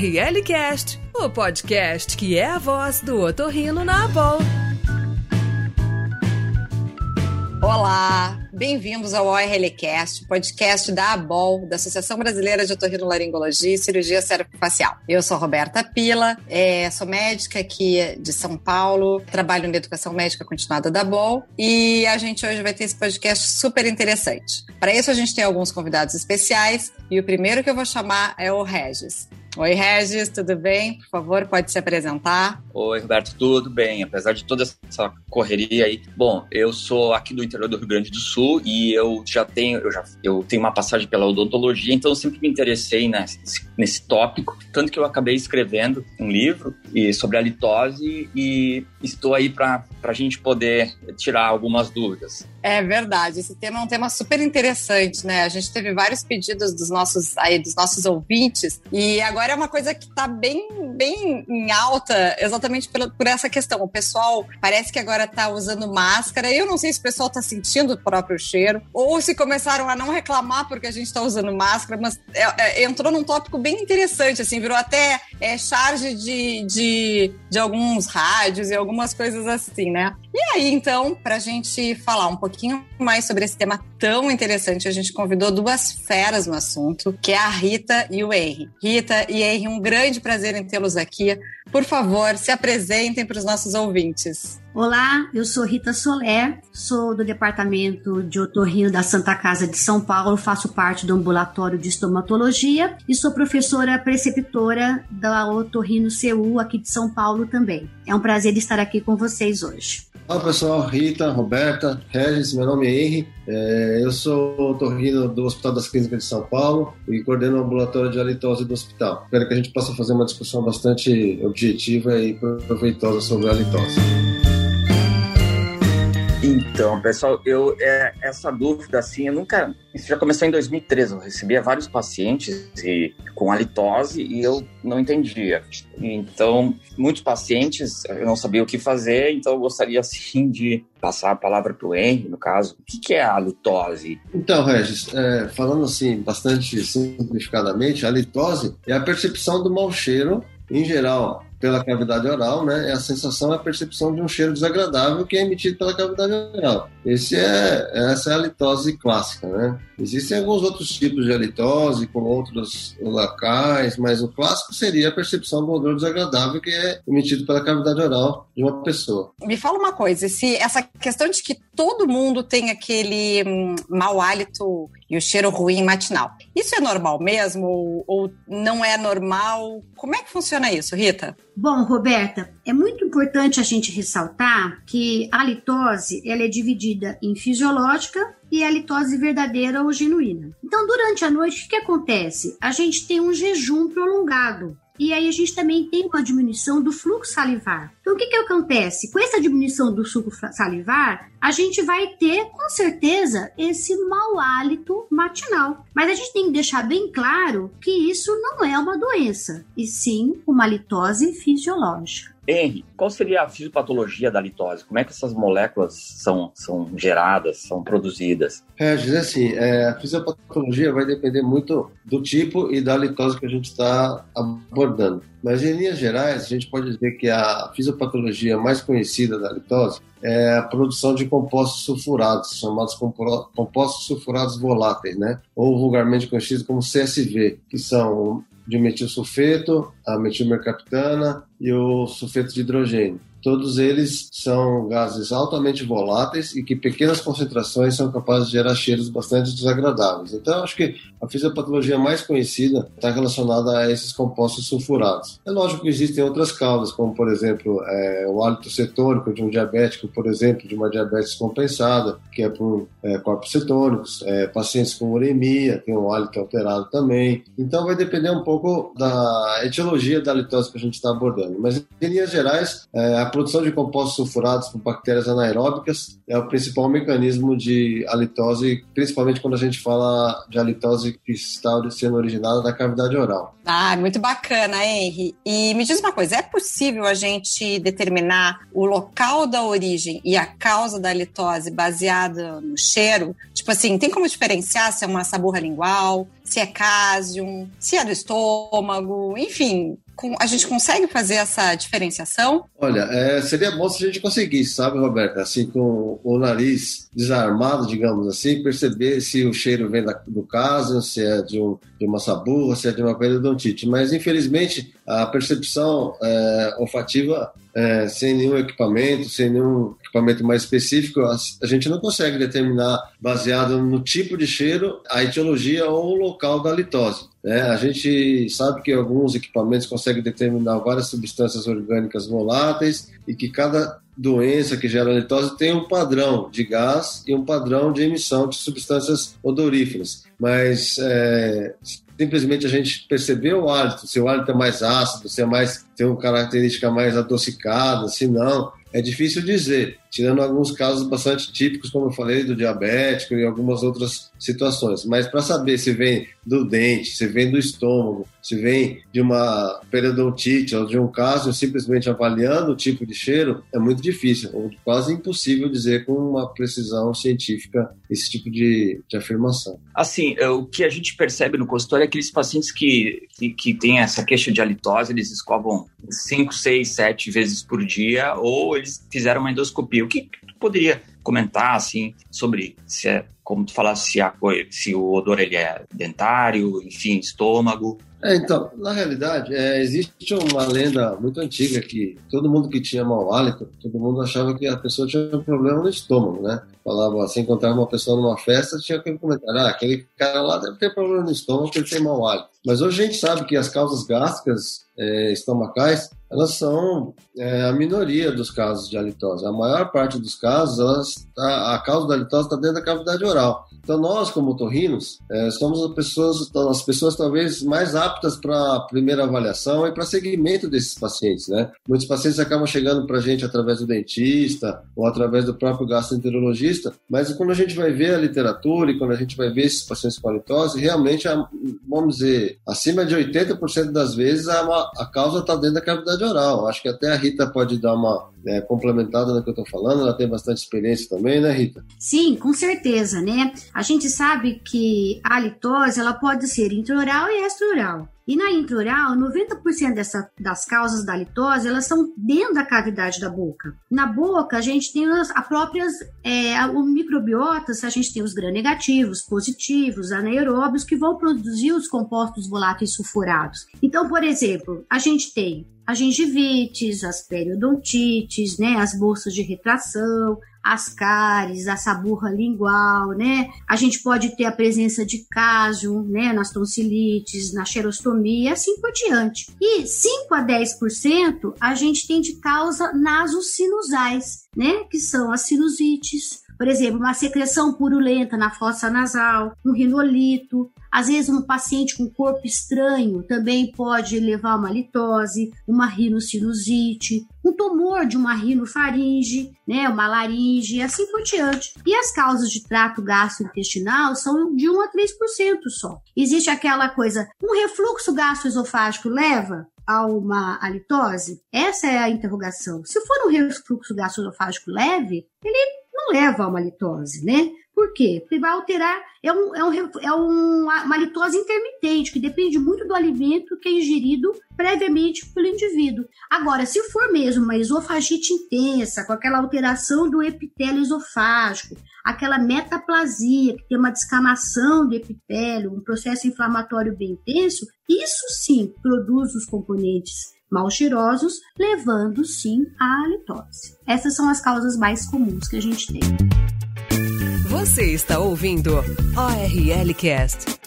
ORLcast, o podcast que é a voz do otorrino na Abol. Olá, bem-vindos ao ORLcast, podcast da ABOL, da Associação Brasileira de Otorrinolaringologia e Cirurgia Cérebro-Facial. Eu sou Roberta Pila, é, sou médica aqui de São Paulo, trabalho na Educação Médica Continuada da ABOL e a gente hoje vai ter esse podcast super interessante. Para isso a gente tem alguns convidados especiais e o primeiro que eu vou chamar é o Regis. Oi, Regis, tudo bem? Por favor, pode se apresentar. Oi, Roberto, tudo bem? Apesar de toda essa correria aí. Bom, eu sou aqui do interior do Rio Grande do Sul e eu já tenho, eu já eu tenho uma passagem pela odontologia, então eu sempre me interessei nesse, nesse tópico, tanto que eu acabei escrevendo um livro e, sobre a litose e estou aí para a gente poder tirar algumas dúvidas. É verdade, esse tema é um tema super interessante, né? A gente teve vários pedidos dos nossos aí dos nossos ouvintes e agora é uma coisa que está bem, bem em alta, exatamente por, por essa questão. O pessoal parece que agora está usando máscara. Eu não sei se o pessoal está sentindo o próprio cheiro, ou se começaram a não reclamar porque a gente está usando máscara, mas é, é, entrou num tópico bem interessante, assim, virou até é, charge de, de, de alguns rádios e algumas coisas assim, né? E aí, então, para a gente falar um pouquinho mais sobre esse tema tão interessante, a gente convidou duas feras no assunto, que é a Rita e o Henry. Rita e Henry, um grande prazer em tê-los aqui. Por favor, se apresentem para os nossos ouvintes. Olá, eu sou Rita Soler, sou do Departamento de Otorrino da Santa Casa de São Paulo, faço parte do ambulatório de estomatologia e sou professora preceptora da Otorrino CU aqui de São Paulo também. É um prazer estar aqui com vocês hoje. Olá pessoal, Rita, Roberta, Regis, meu nome é Henry, é, eu sou otorrino do Hospital das Clínicas de São Paulo e coordeno o ambulatório de halitose do hospital. Espero que a gente possa fazer uma discussão bastante objetiva e proveitosa sobre a halitose. Então, pessoal, eu é, essa dúvida assim, eu nunca. Isso já começou em 2013. Eu recebia vários pacientes e, com halitose e eu não entendia. Então, muitos pacientes eu não sabia o que fazer, então eu gostaria assim de passar a palavra para o Henry, no caso. O que, que é a halitose? Então, Regis, é, falando assim, bastante simplificadamente, a halitose é a percepção do mau cheiro em geral pela cavidade oral, né, é a sensação, a percepção de um cheiro desagradável que é emitido pela cavidade oral. Esse é, essa é a litose clássica, né? Existem alguns outros tipos de halitose com outros locais, mas o clássico seria a percepção do odor desagradável que é emitido pela cavidade oral de uma pessoa. Me fala uma coisa, se essa questão de que todo mundo tem aquele hum, mau hálito e o cheiro ruim matinal, isso é normal mesmo ou, não é normal? Como é que funciona isso, Rita? Bom, Roberta, é muito importante a gente ressaltar que a litose ela é dividida em fisiológica e a litose verdadeira ou genuína. Então, durante a noite, o que acontece? A gente tem um jejum prolongado. E aí a gente também tem uma diminuição do fluxo salivar. Então o que, que acontece? Com essa diminuição do suco salivar, a gente vai ter com certeza esse mau hálito matinal. Mas a gente tem que deixar bem claro que isso não é uma doença, e sim uma litose fisiológica. Henry, qual seria a fisiopatologia da litose? Como é que essas moléculas são, são geradas, são produzidas? É, assim, é, a fisiopatologia vai depender muito do tipo e da litose que a gente está abordando. Mas, em linhas gerais, a gente pode dizer que a fisiopatologia mais conhecida da litose é a produção de compostos sulfurados, chamados compostos sulfurados voláteis, né? ou vulgarmente conhecidos como CSV, que são de metilsulfeto, a metilmercaptana e o sulfeto de hidrogênio. Todos eles são gases altamente voláteis e que pequenas concentrações são capazes de gerar cheiros bastante desagradáveis. Então, acho que a fisiopatologia mais conhecida está relacionada a esses compostos sulfurados. É lógico que existem outras causas, como, por exemplo, é, o hálito cetônico de um diabético, por exemplo, de uma diabetes compensada, que é por é, corpos cetônicos, é, pacientes com uremia, tem um hálito alterado também. Então, vai depender um pouco da etiologia da litose que a gente está abordando. Mas, em linhas gerais, é, a produção de compostos sulfurados por bactérias anaeróbicas é o principal mecanismo de halitose, principalmente quando a gente fala de halitose que está sendo originada da cavidade oral. Ah, muito bacana, Henry. E me diz uma coisa, é possível a gente determinar o local da origem e a causa da halitose baseada no cheiro? Tipo assim, tem como diferenciar se é uma saburra lingual, se é cásium, se é do estômago, enfim, a gente consegue fazer essa diferenciação? Olha, é, seria bom se a gente conseguisse, sabe, Roberta? Assim, com o nariz desarmado, digamos assim, perceber se o cheiro vem da, do caso, se é de, um, de uma saburra, se é de uma periodontite. Mas, infelizmente, a percepção é, olfativa, é, sem nenhum equipamento, sem nenhum equipamento mais específico, a, a, gente não consegue determinar, baseado no tipo de cheiro, a etiologia ou o local da litose. Né? A gente sabe que alguns equipamentos conseguem determinar várias substâncias orgânicas voláteis e que cada doença que gera litose tem um padrão de gás e um padrão de emissão de substâncias odoríferas. Mas é, simplesmente a gente percebeu o hálito, se o hálito é mais ácido, se é mais, tem uma característica mais adocicada, se não, é difícil dizer tirando alguns casos bastante típicos, como eu falei, do diabético e algumas outras situações. Mas para saber se vem do dente, se vem do estômago, se vem de uma periodontite ou de um caso, simplesmente avaliando o tipo de cheiro, é muito difícil, ou quase impossível dizer com uma precisão científica esse tipo de, de afirmação. Assim, é, o que a gente percebe no consultório é aqueles pacientes que, que, que têm essa queixa de halitose, eles escovam 5, 6, 7 vezes por dia, ou eles fizeram uma endoscopia o que tu poderia comentar assim sobre se é como tu falasse se, a, se o odor ele é dentário, enfim, estômago. É, então, na realidade, é, existe uma lenda muito antiga que todo mundo que tinha mau hálito, todo mundo achava que a pessoa tinha um problema no estômago, né? Falava assim, encontrar uma pessoa numa festa, tinha aquele comentário, ah, aquele cara lá deve ter problema no estômago ele tem mau hálito. Mas hoje a gente sabe que as causas gástricas é, estomacais, elas são é, a minoria dos casos de halitose. A maior parte dos casos, elas, a, a causa da halitose está dentro da cavidade oral. Então nós, como otorrinos, é, somos as pessoas, as pessoas talvez mais aptas para a primeira avaliação e para seguimento desses pacientes, né? Muitos pacientes acabam chegando para a gente através do dentista ou através do próprio gastroenterologista, mas quando a gente vai ver a literatura e quando a gente vai ver esses pacientes com halitose, realmente, vamos dizer, acima de 80% das vezes a, a causa está dentro da cavidade oral. Acho que até a Rita pode dar uma é, complementada no que eu estou falando, ela tem bastante experiência também, né, Rita? Sim, com certeza, né? A gente sabe que a halitose ela pode ser intraoral e extraoral. E na intraoral, 90% dessa, das causas da litose, elas são dentro da cavidade da boca. Na boca, a gente tem as a próprias, é, o microbiota, a gente tem os gram-negativos, positivos, anaeróbios, que vão produzir os compostos voláteis sulfurados. Então, por exemplo, a gente tem a gengivites, as periodontites, né, as bolsas de retração, as cáries, a saburra lingual, né? A gente pode ter a presença de cásium, né, nas tonsilites, na xerostomia assim por diante. E 5 a 10% a gente tem de causa nasosinusais, né, que são as sinusites, por exemplo, uma secreção purulenta na fossa nasal, um rinolito, às vezes, um paciente com corpo estranho também pode levar uma litose, uma rinocinusite, um tumor de uma rinofaringe, né, uma laringe e assim por diante. E as causas de trato gastrointestinal são de 1 a 3% só. Existe aquela coisa, um refluxo gastroesofágico leva a uma halitose? Essa é a interrogação. Se for um refluxo gastroesofágico leve, ele não leva a uma litose, né? Por quê? Porque vai alterar, é, um, é, um, é uma litose intermitente, que depende muito do alimento que é ingerido previamente pelo indivíduo. Agora, se for mesmo uma esofagite intensa, com aquela alteração do epitélio esofágico, aquela metaplasia, que tem uma descamação do epitélio, um processo inflamatório bem intenso, isso sim produz os componentes mal cheirosos, levando sim à litose. Essas são as causas mais comuns que a gente tem. Você está ouvindo ORL Cast.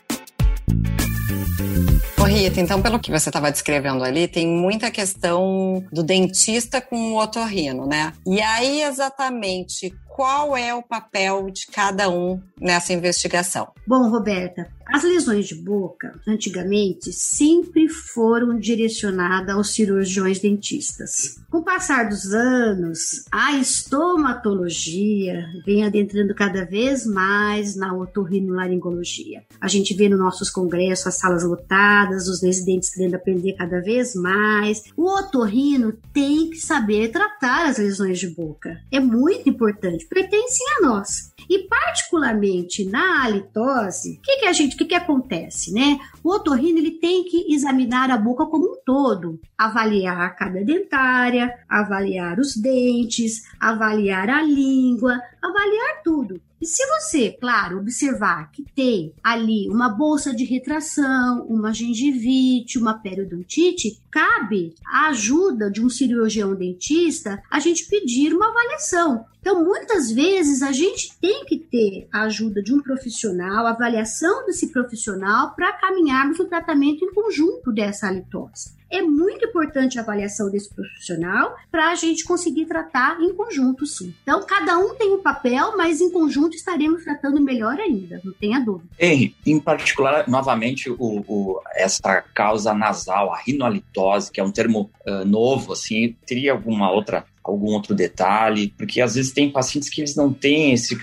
Ô Rita, então pelo que você estava descrevendo ali, tem muita questão do dentista com o otorrino, né? E aí exatamente qual é o papel de cada um nessa investigação? Bom, Roberta, as lesões de boca, antigamente, sempre foram direcionadas aos cirurgiões dentistas. Com o passar dos anos, a estomatologia vem adentrando cada vez mais na otorrinolaringologia. A gente vê nos nossos congressos as salas lotadas, os residentes querendo aprender cada vez mais. O otorrino tem que saber tratar as lesões de boca. É muito importante, pertencem a nós. E particularmente na halitose, o que, que a gente, que, que acontece, né? O otorrino ele tem que examinar a boca como um todo, avaliar cada dentária, avaliar os dentes, avaliar a língua, avaliar tudo. E se você, claro, observar que tem ali uma bolsa de retração, uma gengivite, uma periodontite, cabe a ajuda de um cirurgião dentista a gente pedir uma avaliação. Então, muitas vezes a gente tem que ter a ajuda de um profissional, a avaliação desse profissional para caminharmos no tratamento em conjunto dessa halitose é muito importante a avaliação desse profissional para a gente conseguir tratar em conjunto, sim. Então, cada um tem um papel, mas em conjunto estaremos tratando melhor ainda, não tenha dúvida. Henry, em particular, novamente, o, o, essa causa nasal, a rinoalitose, que é um termo uh, novo, assim, teria alguma outra algum outro detalhe, porque às vezes tem pacientes que eles não têm esse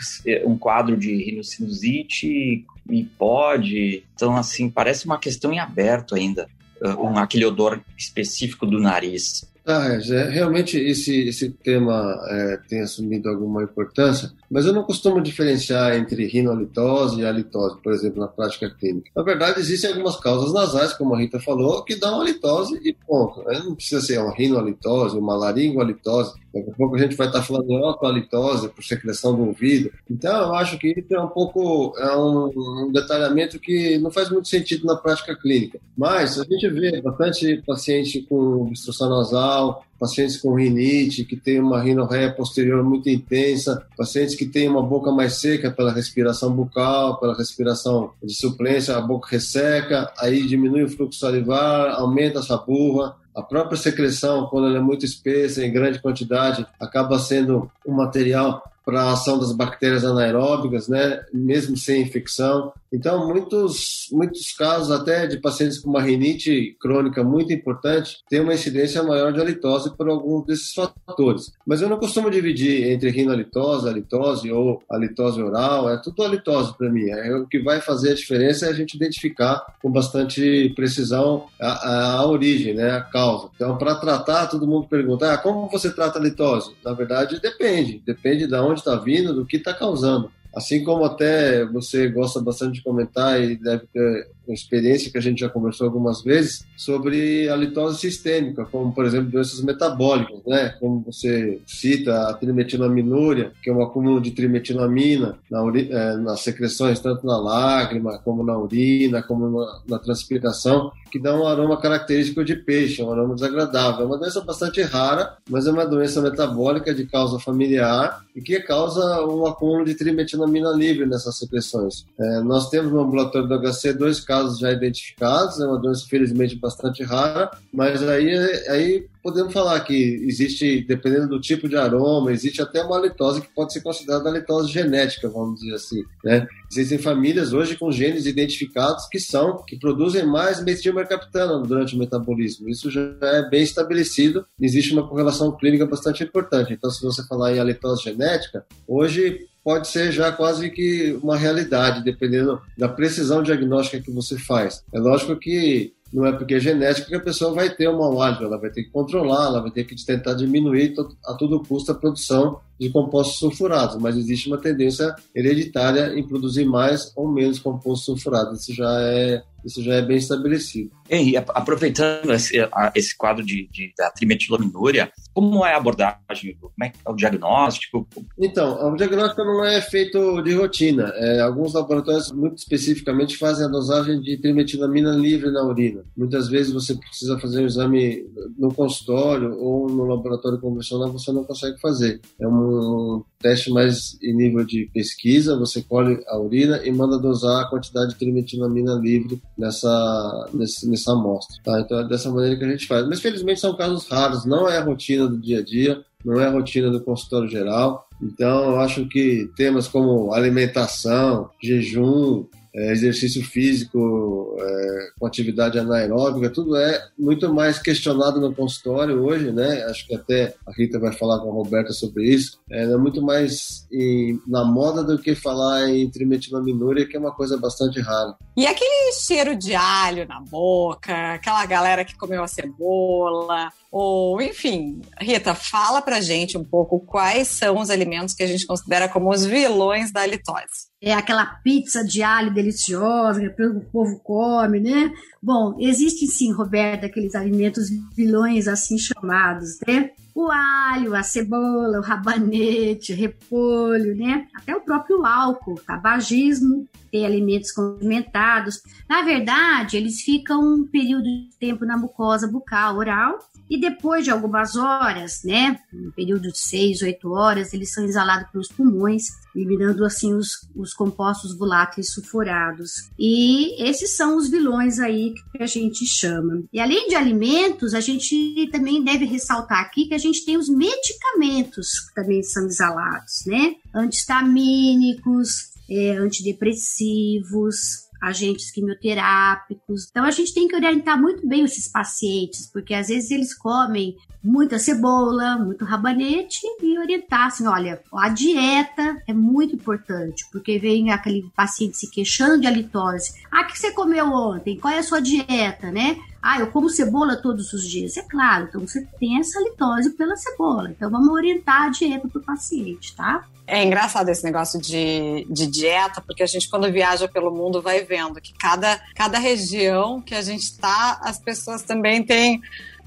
um quadro de rinocinusite e pode, então assim, parece uma questão em aberto ainda um, aquele odor específico do nariz. Ah, é, realmente esse, esse tema é, tem assumido alguma importância, mas eu não costumo diferenciar entre rinoalitose e halitose, por exemplo, na prática clínica. Na verdade, existem algumas causas nasais, como a Rita falou, que dão halitose e ponto. Não precisa ser uma rinoalitose, uma laringoalitose. Daqui a pouco a gente vai estar falando de autoalitose por secreção do ouvido. Então, eu acho que isso é um pouco é um, um detalhamento que não faz muito sentido na prática clínica. Mas a gente vê bastante paciente com obstrução nasal, pacientes com rinite, que tem uma rinorreia posterior muito intensa, pacientes que têm uma boca mais seca pela respiração bucal, pela respiração de suplência, a boca resseca, aí diminui o fluxo salivar, aumenta essa burra, a própria secreção, quando ela é muito espessa, em grande quantidade, acaba sendo um material para a ação das bactérias anaeróbicas, né, mesmo sem infecção. Então, muitos, muitos casos, até de pacientes com uma rinite crônica muito importante, tem uma incidência maior de halitose por alguns desses fatores. Mas eu não costumo dividir entre rinolitose, halitose ou halitose oral, é tudo halitose para mim. É, o que vai fazer a diferença é a gente identificar com bastante precisão a, a origem, né, a causa. Então, para tratar, todo mundo pergunta, ah, como você trata a halitose? Na verdade, depende. Depende de onde está vindo, do que está causando. Assim como até você gosta bastante de comentar e deve ter experiência que a gente já conversou algumas vezes sobre a litose sistêmica, como por exemplo doenças metabólicas, né? Como você cita a trimetilaminúria, que é um acúmulo de trimetilamina na é, nas secreções, tanto na lágrima, como na urina, como na, na transpiração, que dá um aroma característico de peixe, um aroma desagradável. É uma doença bastante rara, mas é uma doença metabólica de causa familiar e que causa um acúmulo de trimetilamina livre nessas secreções. É, nós temos no ambulatório do HC dois casos casos já identificados, é uma doença felizmente bastante rara, mas aí, aí podemos falar que existe, dependendo do tipo de aroma, existe até uma halitose que pode ser considerada halitose genética, vamos dizer assim. Né? Existem famílias hoje com genes identificados que são, que produzem mais metilmercaptana durante o metabolismo. Isso já é bem estabelecido, existe uma correlação clínica bastante importante. Então, se você falar em halitose genética, hoje pode ser já quase que uma realidade, dependendo da precisão diagnóstica que você faz. É lógico que não é porque é genético que a pessoa vai ter uma mau ela vai ter que controlar, ela vai ter que tentar diminuir a todo custo a produção de compostos sulfurados, mas existe uma tendência hereditária em produzir mais ou menos compostos sulfurados. Isso já é isso já é bem estabelecido. Henry, aproveitando esse, esse quadro de, de, da trimetilaminúria, como é a abordagem? Como é, é o diagnóstico? Então, o diagnóstico não é feito de rotina. É, alguns laboratórios, muito especificamente, fazem a dosagem de trimetilamina livre na urina. Muitas vezes você precisa fazer um exame no consultório ou no laboratório convencional, você não consegue fazer. É um teste mais em nível de pesquisa, você colhe a urina e manda dosar a quantidade de trimetilamina livre nessa, nessa amostra. Tá? Então é dessa maneira que a gente faz. Mas felizmente são casos raros, não é a rotina do dia a dia, não é a rotina do consultório geral. Então, eu acho que temas como alimentação, jejum, é, exercício físico, é, com atividade anaeróbica, tudo é muito mais questionado no consultório hoje, né? Acho que até a Rita vai falar com a Roberta sobre isso. É, é muito mais em, na moda do que falar em trimetilaminúria, que é uma coisa bastante rara. E aquele cheiro de alho na boca, aquela galera que comeu a cebola, ou enfim, Rita, fala pra gente um pouco quais são os alimentos que a gente considera como os vilões da halitose é aquela pizza de alho deliciosa que o povo come, né? Bom, existem sim, Roberta, aqueles alimentos vilões assim chamados, né? O alho, a cebola, o rabanete, repolho, né? Até o próprio álcool, tabagismo, ter alimentos condimentados. Na verdade, eles ficam um período de tempo na mucosa bucal oral e depois de algumas horas, né, um período de 6, 8 horas, eles são exalados pelos pulmões, eliminando assim os, os compostos voláteis sulfurados. E esses são os vilões aí que a gente chama. E além de alimentos, a gente também deve ressaltar aqui que a gente tem os medicamentos que também são exalados, né? Antistamínicos, é, antidepressivos, agentes quimioterápicos. Então a gente tem que orientar muito bem esses pacientes, porque às vezes eles comem muita cebola, muito rabanete e orientar assim, olha, a dieta é muito importante, porque vem aquele paciente se queixando de halitose. Ah, o que você comeu ontem? Qual é a sua dieta, né? Ah, eu como cebola todos os dias. É claro, então você tem essa litose pela cebola. Então vamos orientar a dieta para o paciente, tá? É engraçado esse negócio de, de dieta, porque a gente, quando viaja pelo mundo, vai vendo que cada, cada região que a gente está, as pessoas também têm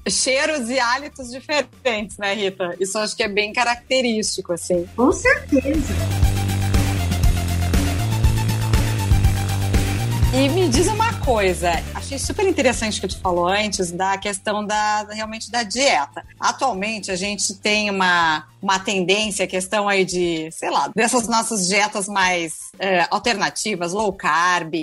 cheiros e hálitos diferentes, né, Rita? Isso acho que é bem característico, assim. Com certeza. E me diz uma coisa, achei super interessante o que tu falou antes da questão da realmente da dieta. Atualmente a gente tem uma, uma tendência, questão aí de, sei lá, dessas nossas dietas mais é, alternativas, low carb,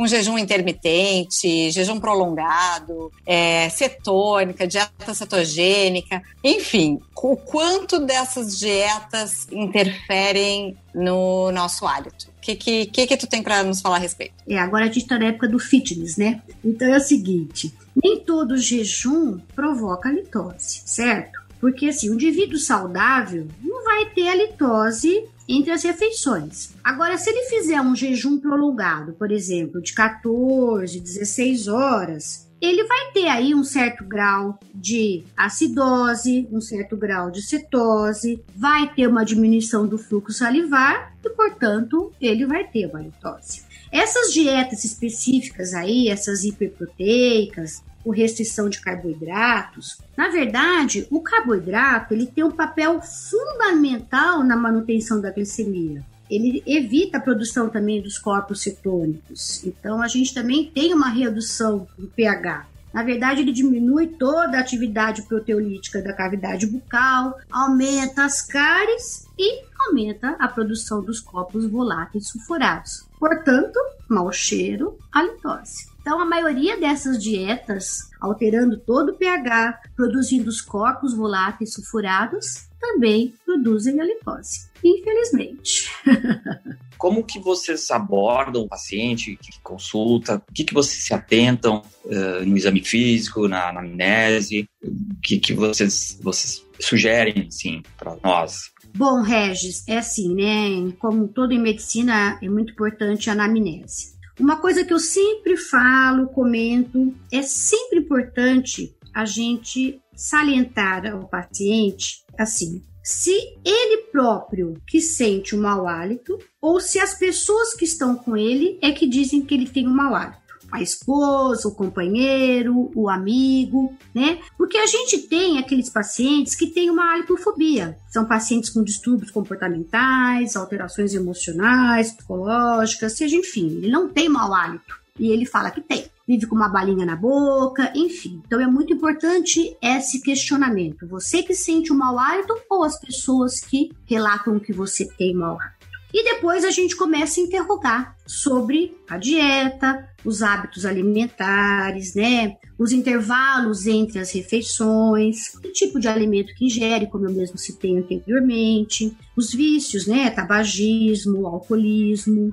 com jejum intermitente, jejum prolongado, é, cetônica, dieta cetogênica, enfim, o quanto dessas dietas interferem no nosso hálito? O que, que, que, que tu tem para nos falar a respeito? É, agora a gente está na época do fitness, né? Então é o seguinte: nem todo jejum provoca litose, certo? Porque assim, um indivíduo saudável não vai ter a litose entre as refeições. Agora, se ele fizer um jejum prolongado, por exemplo, de 14, 16 horas, ele vai ter aí um certo grau de acidose, um certo grau de cetose, vai ter uma diminuição do fluxo salivar e, portanto, ele vai ter uma litose. Essas dietas específicas aí, essas hiperproteicas, com restrição de carboidratos, na verdade, o carboidrato ele tem um papel fundamental na manutenção da glicemia ele evita a produção também dos corpos cetônicos. Então, a gente também tem uma redução do pH. Na verdade, ele diminui toda a atividade proteolítica da cavidade bucal, aumenta as cáries e aumenta a produção dos corpos voláteis sulfurados. Portanto, mau cheiro, halitose. Então, a maioria dessas dietas, alterando todo o pH, produzindo os corpos voláteis sulfurados, também produzem a lipose, infelizmente. Como que vocês abordam o paciente que consulta? O que, que vocês se atentam uh, no exame físico, na anamnese? O que, que vocês, vocês sugerem, assim, para nós? Bom, Regis, é assim, né? Como todo em medicina, é muito importante a anamnese. Uma coisa que eu sempre falo, comento, é sempre importante a gente salientar ao paciente assim: se ele próprio que sente o mau hálito ou se as pessoas que estão com ele é que dizem que ele tem um mau hálito. A esposa, o companheiro, o amigo, né? Porque a gente tem aqueles pacientes que têm uma halitofobia. São pacientes com distúrbios comportamentais, alterações emocionais, psicológicas, seja enfim, ele não tem mau hálito. E ele fala que tem vive com uma balinha na boca, enfim. Então é muito importante esse questionamento. Você que sente o mau hálito ou as pessoas que relatam que você tem mau hálito? E depois a gente começa a interrogar sobre a dieta, os hábitos alimentares, né? Os intervalos entre as refeições, o tipo de alimento que ingere, como eu mesmo citei anteriormente, os vícios, né? Tabagismo, alcoolismo,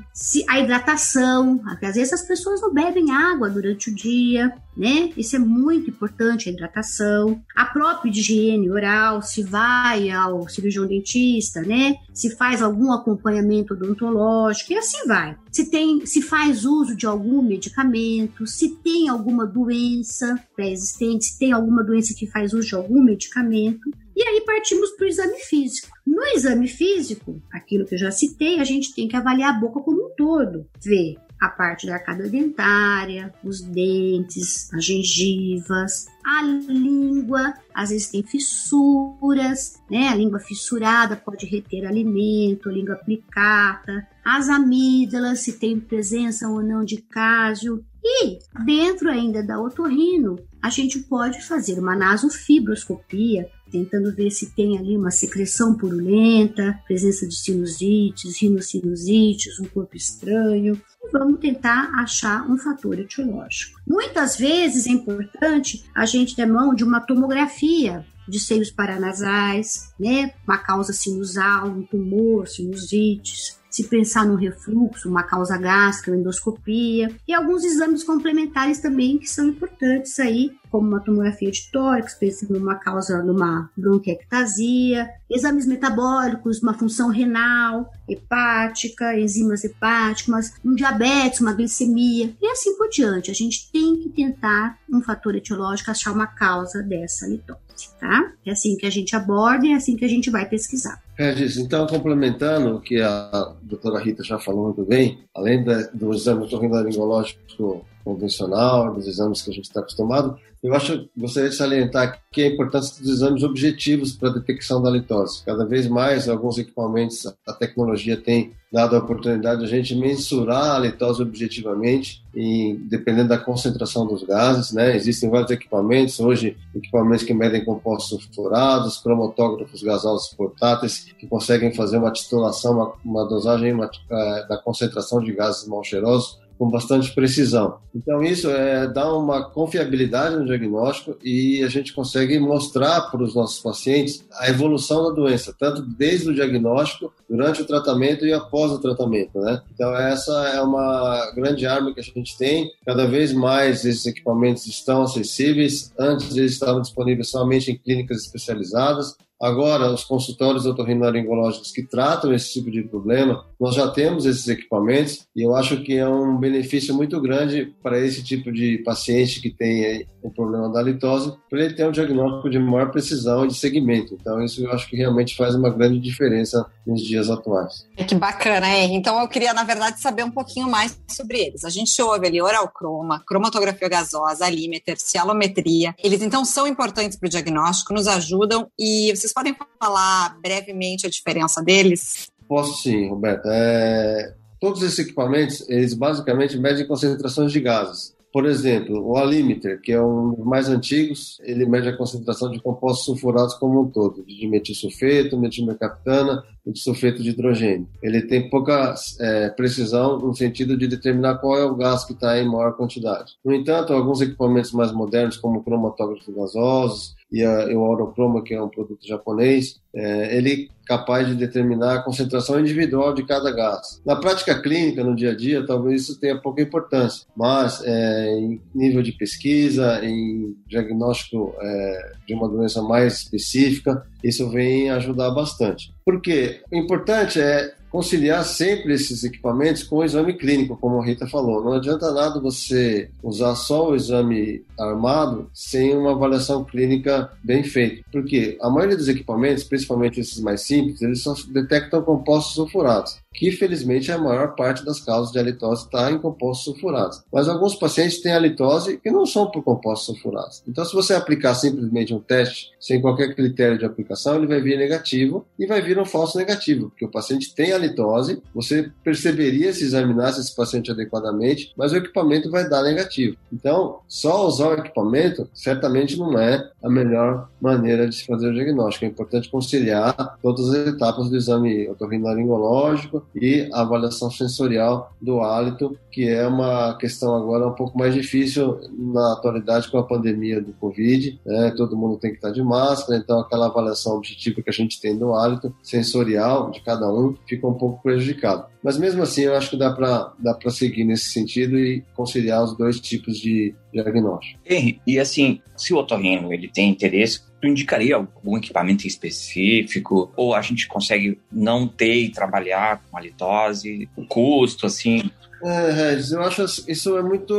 a hidratação. Às vezes as pessoas não bebem água durante o dia, né? Isso é muito importante, a hidratação. A própria higiene oral, se vai ao cirurgião dentista, né? Se faz algum acompanhamento odontológico e assim vai. Se tem, se faz uso de algum medicamento, se tem alguma doença pré-existente, se tem alguma doença que faz uso de algum medicamento. E aí partimos para o exame físico. No exame físico, aquilo que eu já citei, a gente tem que avaliar a boca como um todo, ver a parte da arcada dentária, os dentes, as gengivas, a língua, às vezes tem fissuras, né? A língua fissurada pode reter alimento, a língua aplicada, as amígdalas, se tem presença ou não de cásio. E dentro ainda da otorrino, a gente pode fazer uma nasofibroscopia, tentando ver se tem ali uma secreção purulenta, presença de sinusites, rinossinusites, um corpo estranho, vamos tentar achar um fator etiológico. Muitas vezes é importante a gente ter mão de uma tomografia de seios paranasais, né? Uma causa sinusal, um tumor, sinusites, se pensar no refluxo, uma causa gástrica, endoscopia, e alguns exames complementares também que são importantes aí, como uma tomografia de tórax, pensando numa causa, numa bronquiectasia, exames metabólicos, uma função renal, hepática, enzimas hepáticas, um diabetes, uma glicemia, e assim por diante. A gente tem que tentar um fator etiológico, achar uma causa dessa litose, tá? É assim que a gente aborda e é assim que a gente vai pesquisar. Regis, então, complementando o que a doutora Rita já falou muito bem, além da, do exame otorrinolaringológico convencional, dos exames que a gente está acostumado, eu acho, gostaria de salientar que a importância dos exames objetivos para a detecção da litose. Cada vez mais, alguns equipamentos, a tecnologia tem dado a oportunidade de a gente mensurar a litose objetivamente, e dependendo da concentração dos gases, né? Existem vários equipamentos, hoje, equipamentos que medem compostos sulfurados, cromatógrafos gasosos portáteis, que conseguem fazer uma titulação, uma, uma dosagem uma, uh, da concentração de gases mal cheirosos com bastante precisão. Então, isso é, dá uma confiabilidade no diagnóstico e a gente consegue mostrar para os nossos pacientes a evolução da doença, tanto desde o diagnóstico, durante o tratamento e após o tratamento. Né? Então, essa é uma grande arma que a gente tem. Cada vez mais esses equipamentos estão acessíveis. Antes, eles estavam disponíveis somente em clínicas especializadas. Agora, os consultórios otorrinolaringológicos que tratam esse tipo de problema, nós já temos esses equipamentos e eu acho que é um benefício muito grande para esse tipo de paciente que tem o problema da litose, para ele ter um diagnóstico de maior precisão e de segmento. Então, isso eu acho que realmente faz uma grande diferença nos dias atuais. Que bacana, hein? Então, eu queria, na verdade, saber um pouquinho mais sobre eles. A gente ouve ali oral croma, cromatografia gasosa, alímeter, cialometria. Eles, então, são importantes para o diagnóstico, nos ajudam e vocês podem falar brevemente a diferença deles? Posso sim, Roberto. É... Todos esses equipamentos, eles basicamente medem concentrações de gases. Por exemplo, o Alimiter, que é um dos mais antigos, ele mede a concentração de compostos sulfurados como um todo, de dimetilsulfeto, metilmercaptana e de sulfeto de hidrogênio. Ele tem pouca é, precisão no sentido de determinar qual é o gás que está em maior quantidade. No entanto, alguns equipamentos mais modernos, como cromatógrafos gasosos e, a, e o Aurochroma, que é um produto japonês, é, ele é capaz de determinar a concentração individual de cada gás. Na prática clínica, no dia a dia, talvez isso tenha pouca importância, mas é, em nível de pesquisa, em diagnóstico é, de uma doença mais específica, isso vem ajudar bastante. Porque o importante é conciliar sempre esses equipamentos com o exame clínico, como a Rita falou. Não adianta nada você usar só o exame armado sem uma avaliação clínica bem feita. Porque a maioria dos equipamentos, principalmente esses mais simples, eles só detectam compostos sulfurados que felizmente a maior parte das causas de halitose está em compostos sulfurados. Mas alguns pacientes têm halitose que não são por compostos sulfurados. Então, se você aplicar simplesmente um teste sem qualquer critério de aplicação, ele vai vir negativo e vai vir um falso negativo, porque o paciente tem halitose, você perceberia se examinasse esse paciente adequadamente, mas o equipamento vai dar negativo. Então, só usar o equipamento certamente não é a melhor maneira de se fazer o diagnóstico. É importante conciliar todas as etapas do exame otorrinolaringológico, e a avaliação sensorial do hálito, que é uma questão agora um pouco mais difícil na atualidade com a pandemia do Covid. Né? Todo mundo tem que estar de máscara, então aquela avaliação objetiva que a gente tem do hálito sensorial de cada um fica um pouco prejudicado. Mas mesmo assim, eu acho que dá para dá seguir nesse sentido e conciliar os dois tipos de diagnóstico. E, e assim, se o otorrino ele tem interesse, tu indicaria algum equipamento específico? Ou a gente consegue não ter e trabalhar com a litose? O custo, assim, é, Regis, eu acho isso é muito.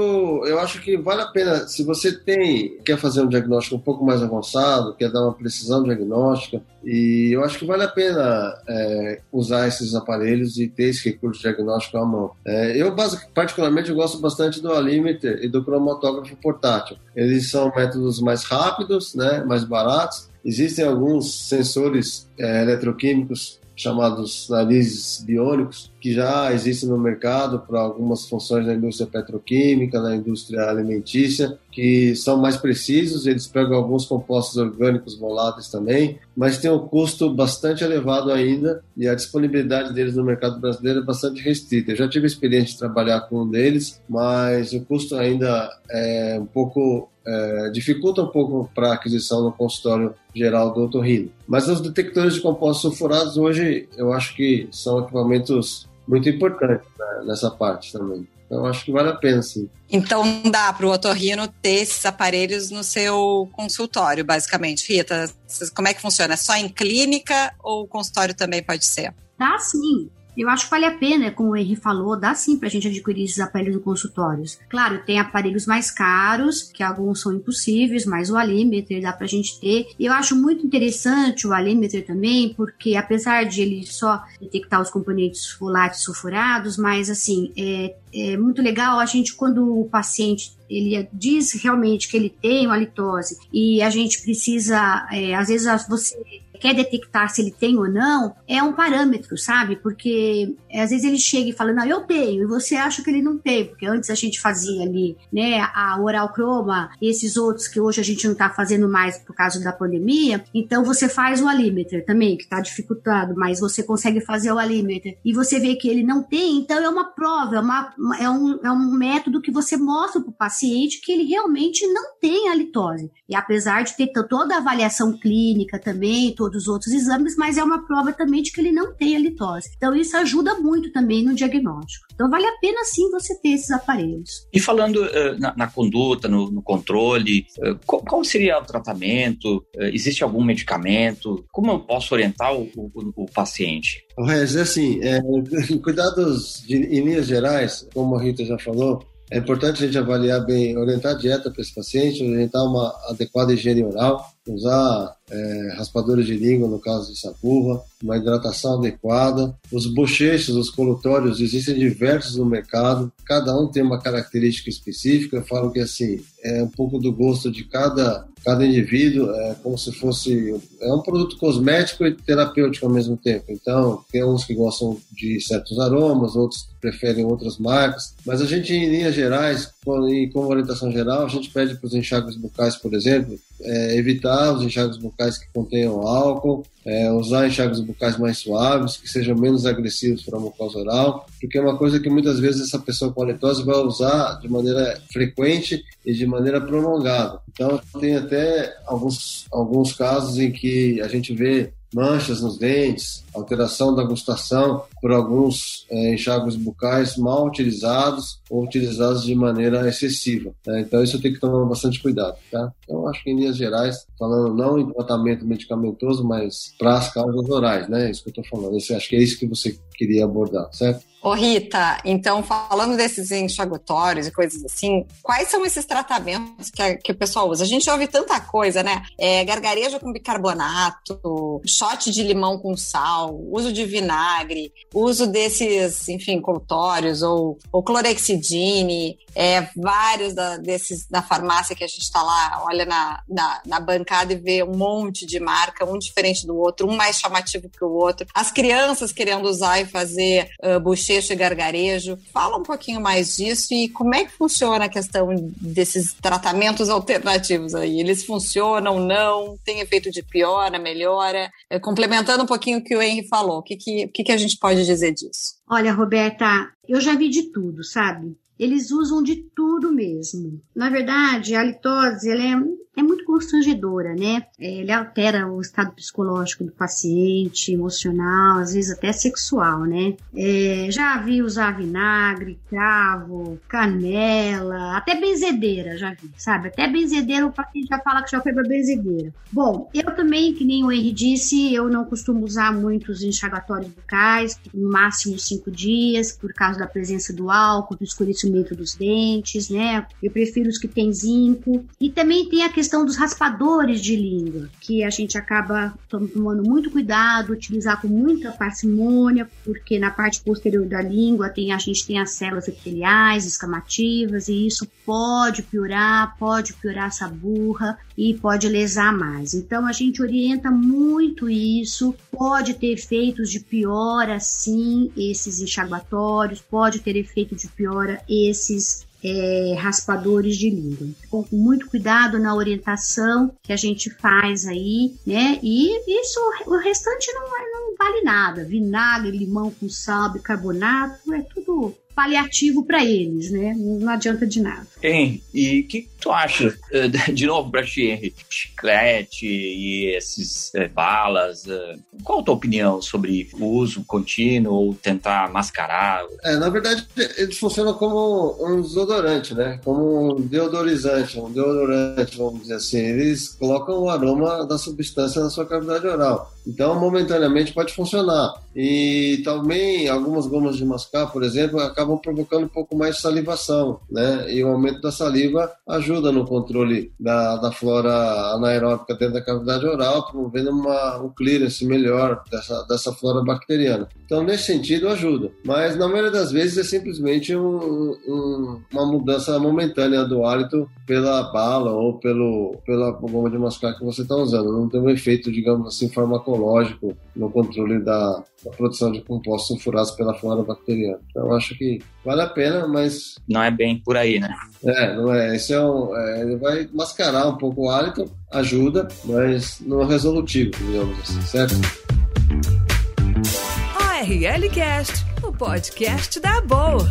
Eu acho que vale a pena. Se você tem quer fazer um diagnóstico um pouco mais avançado, quer dar uma precisão diagnóstica, e eu acho que vale a pena é, usar esses aparelhos e ter esse recurso diagnóstico à mão. É, eu, particularmente, gosto bastante do Alimeter e do cromatógrafo portátil. Eles são métodos mais rápidos, né, mais baratos. Existem alguns sensores é, eletroquímicos chamados narizes biônicos, que já existem no mercado para algumas funções na indústria petroquímica, na indústria alimentícia, que são mais precisos, eles pegam alguns compostos orgânicos voláteis também, mas tem um custo bastante elevado ainda e a disponibilidade deles no mercado brasileiro é bastante restrita. Eu já tive a experiência de trabalhar com um deles, mas o custo ainda é um pouco é, dificulta um pouco para aquisição no consultório geral do otorrino. Mas os detectores de compostos sulfurados hoje eu acho que são equipamentos muito importantes né, nessa parte também. Então acho que vale a pena sim. Então dá para o otorrino ter esses aparelhos no seu consultório, basicamente. Rita, como é que funciona? É só em clínica ou o consultório também pode ser? Dá sim. Eu acho que vale a pena, como o Henry falou, dá sim para a gente adquirir esses aparelhos em consultórios. Claro, tem aparelhos mais caros, que alguns são impossíveis, mas o Alimeter dá para a gente ter. Eu acho muito interessante o Alimeter também, porque apesar de ele só detectar os componentes voláteis sulfurados, mas assim, é, é muito legal a gente, quando o paciente ele diz realmente que ele tem uma litose e a gente precisa, é, às vezes você quer detectar se ele tem ou não, é um parâmetro, sabe? Porque é, às vezes ele chega e fala, não, eu tenho, e você acha que ele não tem, porque antes a gente fazia ali, né, a oral croma e esses outros que hoje a gente não está fazendo mais por causa da pandemia, então você faz o alimeter também, que está dificultado, mas você consegue fazer o alimeter e você vê que ele não tem, então é uma prova, é, uma, é, um, é um método que você mostra para o paciente que ele realmente não tem a litose. E apesar de ter toda a avaliação clínica também, todos os outros exames, mas é uma prova também de que ele não tem a litose. Então isso ajuda muito também no diagnóstico. Então vale a pena sim você ter esses aparelhos. E falando uh, na, na, conduta, no, no controle, uh, qual, qual, seria o tratamento? Uh, existe algum medicamento? Como eu posso orientar o, o, o paciente? Rez, é assim, é, cuidados de, em linhas gerais, como a Rita já falou, é importante a gente avaliar bem, orientar a dieta para esse paciente, orientar uma adequada higiene oral, usar é, raspadores de língua, no caso de sapurra, uma hidratação adequada. Os bochechos, os colutórios, existem diversos no mercado, cada um tem uma característica específica. Eu falo que assim, é um pouco do gosto de cada, cada indivíduo, é como se fosse. É um produto cosmético e terapêutico ao mesmo tempo. Então, tem uns que gostam de certos aromas, outros preferem outras marcas, mas a gente, em linhas gerais, e como orientação geral, a gente pede para os enxágues bucais, por exemplo, é, evitar os enxágues bucais que contenham álcool, é, usar enxágues bucais mais suaves, que sejam menos agressivos para a mucosa oral, porque é uma coisa que muitas vezes essa pessoa com halitose vai usar de maneira frequente e de maneira prolongada. Então, tem até alguns, alguns casos em que a gente vê manchas nos dentes, alteração da gustação por alguns é, enxágues bucais mal utilizados ou utilizados de maneira excessiva. Né? Então isso tem que tomar bastante cuidado. Tá? Então acho que em linhas gerais, falando não em tratamento medicamentoso, mas para as causas orais, né? Isso que eu estou falando. Esse, acho que é isso que você queria abordar, certo? Ô Rita, então falando desses enxagutórios e coisas assim, quais são esses tratamentos que, a, que o pessoal usa? A gente ouve tanta coisa, né? É, gargarejo com bicarbonato, shot de limão com sal, uso de vinagre, uso desses, enfim, colutórios ou, ou clorexidine, é, vários da, desses da farmácia que a gente está lá, olha na, na, na, bancada e vê um monte de marca, um diferente do outro, um mais chamativo que o outro. As crianças querendo usar e fazer uh, bochecho e gargarejo. Fala um pouquinho mais disso e como é que funciona a questão desses tratamentos alternativos aí? Eles funcionam, não? Tem efeito de piora, melhora? É, complementando um pouquinho o que o Henry falou, o que, que, que, que a gente pode dizer disso? Olha, Roberta, eu já vi de tudo, sabe? Eles usam de tudo mesmo. Na verdade, a litose ela é é muito constrangedora, né? É, ele altera o estado psicológico do paciente, emocional, às vezes até sexual, né? É, já vi usar vinagre, cravo, canela, até benzedeira, já vi, sabe? Até benzedeira o paciente já fala que já foi pra benzedeira. Bom, eu também, que nem o Henry disse, eu não costumo usar muitos enxaguatórios bucais, no máximo cinco dias, por causa da presença do álcool, do escurecimento dos dentes, né? Eu prefiro os que tem zinco. E também tem a questão dos raspadores de língua, que a gente acaba tomando muito cuidado, utilizar com muita parcimônia, porque na parte posterior da língua tem, a gente tem as células epiteliais, escamativas, e isso pode piorar, pode piorar essa burra e pode lesar mais. Então a gente orienta muito isso, pode ter efeitos de piora sim, esses enxaguatórios, pode ter efeito de piora esses é, raspadores de língua. Com muito cuidado na orientação que a gente faz aí, né? E isso, o restante não, não vale nada. Vinagre, limão com sal, bicarbonato, é tudo paliativo para eles, né? Não adianta de nada. Hein, e o que tu acha, eh, de novo para ti, Henry, chiclete e esses é, balas, é, qual a tua opinião sobre o uso contínuo ou tentar mascarar? É, na verdade, eles funcionam como um desodorante, né? Como um deodorizante, um deodorante, vamos dizer assim. Eles colocam o aroma da substância na sua cavidade oral. Então, momentaneamente pode funcionar. E também algumas gomas de mascar, por exemplo, acabam provocando um pouco mais de salivação, né? E o aumento da saliva ajuda no controle da, da flora anaeróbica dentro da cavidade oral, promovendo uma, um clearance melhor dessa, dessa flora bacteriana. Então, nesse sentido, ajuda. Mas, na maioria das vezes, é simplesmente um, um, uma mudança momentânea do hálito pela bala ou pelo, pela goma de mascar que você está usando. Não tem um efeito, digamos assim, farmacológico no controle da, da produção de compostos sulfurados pela flora bacteriana. Então, acho que vale a pena, mas. Não é bem por aí, né? É, não é. Esse é, um, é ele vai mascarar um pouco o hálito, ajuda, mas não é resolutivo, digamos assim, certo? ORL Cast, o podcast da boa.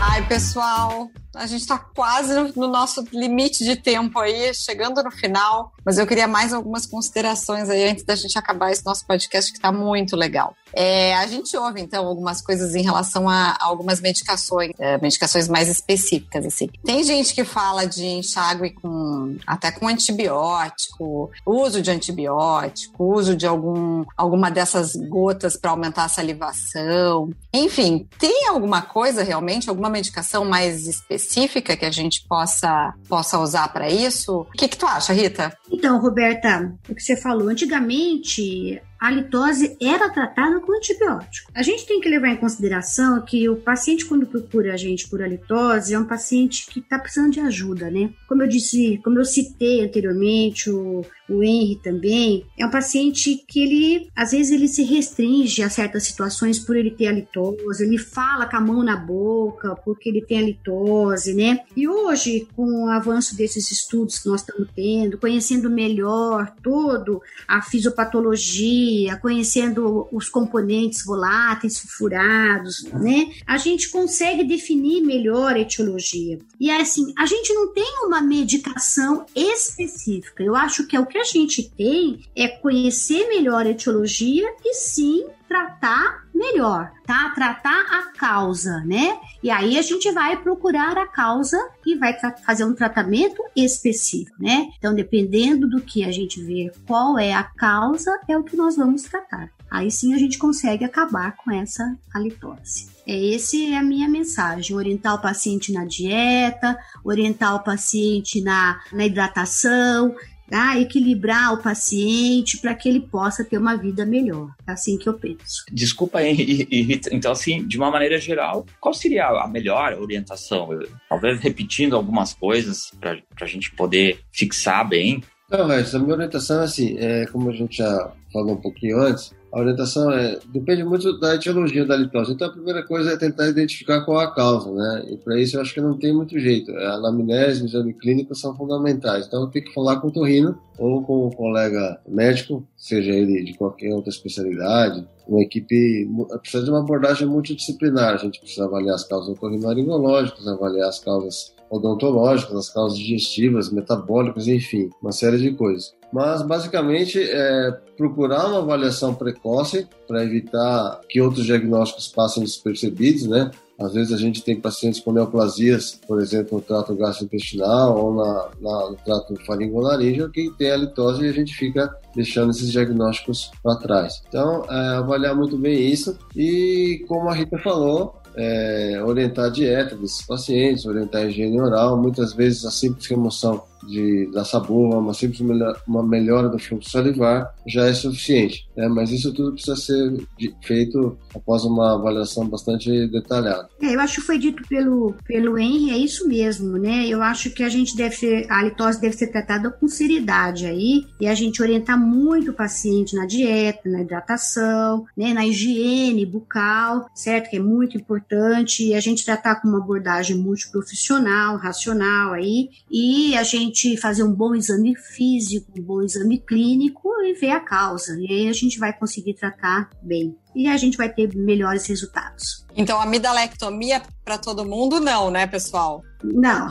Ai, pessoal, a gente está quase no, nosso limite de tempo aí, chegando no final, mas eu queria mais algumas considerações aí antes da gente acabar esse nosso podcast que está muito legal. É, a gente ouve, então, algumas coisas em relação a, algumas medicações, é, medicações mais específicas, assim. Tem gente que fala de enxágue com, até com antibiótico, uso de antibiótico, uso de algum, alguma dessas gotas para aumentar a salivação. Enfim, tem alguma coisa realmente, alguma medicação mais específica que a gente possa, possa usar para isso? O que, que tu acha, Rita? Então, Roberta, o que você falou, antigamente a litose era tratada com antibiótico. A gente tem que levar em consideração que o paciente, quando procura a gente por halitose, é um paciente que está precisando de ajuda, né? Como eu disse, como eu citei anteriormente, o, o Henry também, é um paciente que ele, às vezes, ele se restringe a certas situações por ele ter halitose, ele fala com a mão na boca porque ele tem halitose, né? E hoje, com o avanço desses estudos que nós estamos tendo, conhecendo melhor todo a fisiopatologia, conhecendo os componentes voláteis, sulfurados, né? A gente consegue definir melhor a etiologia. E é assim, a gente não tem uma medicação específica. Eu acho que é o que a gente tem é conhecer melhor a etiologia e sim tratar melhor, tá? Tratar a causa, né? E aí a gente vai procurar a causa e vai fazer um tratamento específico, né? Então, dependendo do que a gente vê qual é a causa, é o que nós vamos tratar. Aí sim a gente consegue acabar com essa halitose. É esse é a minha mensagem: orientar o paciente na dieta, orientar o paciente na, na hidratação, tá? equilibrar o paciente para que ele possa ter uma vida melhor. É assim que eu penso. Desculpa aí, Rita. Então, assim, de uma maneira geral, qual seria a melhor orientação? Talvez repetindo algumas coisas para a gente poder fixar bem. Não, Regis, a minha orientação é assim, é, como a gente já falou um pouquinho antes, a orientação é depende muito da etiologia da litose. Então a primeira coisa é tentar identificar qual é a causa, né? E para isso eu acho que não tem muito jeito. A anamnese, o exame clínico são fundamentais. Então eu tenho que falar com o torrino ou com o colega médico, seja ele de qualquer outra especialidade, uma equipe precisa de uma abordagem multidisciplinar. A gente precisa avaliar as causas otorrinolaringológicas, avaliar as causas odontológicas, as causas digestivas, metabólicas, enfim, uma série de coisas. Mas basicamente é procurar uma avaliação precoce para evitar que outros diagnósticos passem despercebidos, né? Às vezes a gente tem pacientes com neoplasias, por exemplo, no trato gastrointestinal ou na, na, no trato faringolaríngeo, que tem a litose e a gente fica deixando esses diagnósticos para trás. Então, é, avaliar muito bem isso e, como a Rita falou, é, orientar a dieta desses pacientes, orientar a higiene oral. Muitas vezes a simples remoção de, da sabor, uma simples melhor, uma melhora do fluxo salivar já é suficiente. Né? Mas isso tudo precisa ser feito após uma avaliação bastante detalhada. É, eu acho que foi dito pelo, pelo Henry, é isso mesmo, né? Eu acho que a gente deve ser, a litose deve ser tratada com seriedade aí e a gente orientar muito o paciente na dieta, na hidratação, né? na higiene bucal, certo? Que é muito importante e a gente tratar com uma abordagem multiprofissional, racional aí e a gente gente fazer um bom exame físico, um bom exame clínico e ver a causa. E aí a gente vai conseguir tratar bem. E a gente vai ter melhores resultados. Então, a amidalectomia para todo mundo, não, né, pessoal? Não.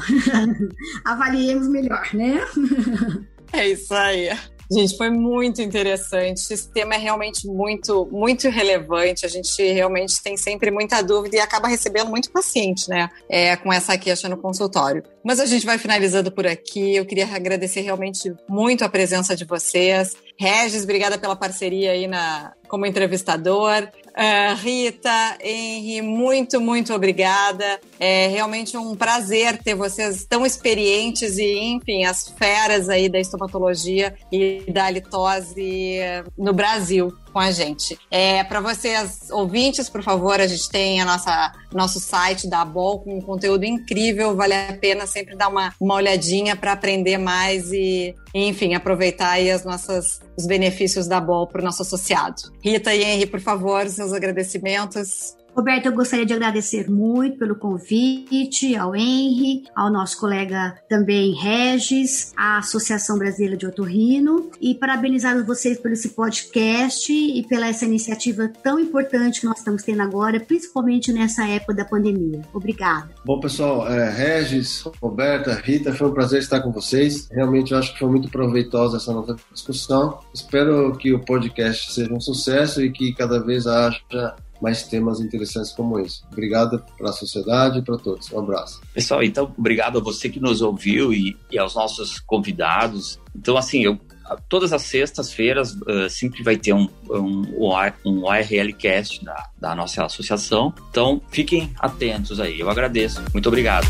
Avaliemos melhor, né? é isso aí. Gente, foi muito interessante. Esse tema é realmente muito, muito relevante. A gente realmente tem sempre muita dúvida e acaba recebendo muito paciente, né? É, com essa queixa no consultório. Mas a gente vai finalizando por aqui. Eu queria agradecer realmente muito a presença de vocês. Regis, obrigada pela parceria aí na, como entrevistador. Uh, Rita, Henry, muito, muito obrigada. É realmente um prazer ter vocês tão experientes e, enfim, as feras aí da estomatologia e da litose no Brasil com a gente. É, para vocês ouvintes, por favor, a gente tem a nossa nosso site da Bol com um conteúdo incrível, vale a pena sempre dar uma, uma olhadinha para aprender mais e, enfim, aproveitar aí as nossas os benefícios da Bol para o nosso associado. Rita e Henry, por favor, seus agradecimentos. Roberto, eu gostaria de agradecer muito pelo convite ao Henry, ao nosso colega também Regis, à Associação Brasileira de Otorrino e parabenizar vocês por esse podcast e pela essa iniciativa tão importante que nós estamos tendo agora, principalmente nessa época da pandemia. Obrigada. Bom, pessoal, é, Regis, Roberta, Rita, foi um prazer estar com vocês. Realmente eu acho que foi muito proveitosa essa nossa discussão. Espero que o podcast seja um sucesso e que cada vez haja mais temas interessantes como esse. Obrigado para a sociedade e para todos. Um abraço. Pessoal, então, obrigado a você que nos ouviu e, e aos nossos convidados. Então, assim, eu todas as sextas-feiras uh, sempre vai ter um, um, um ORL Cast da, da nossa associação. Então, fiquem atentos aí. Eu agradeço. Muito obrigado.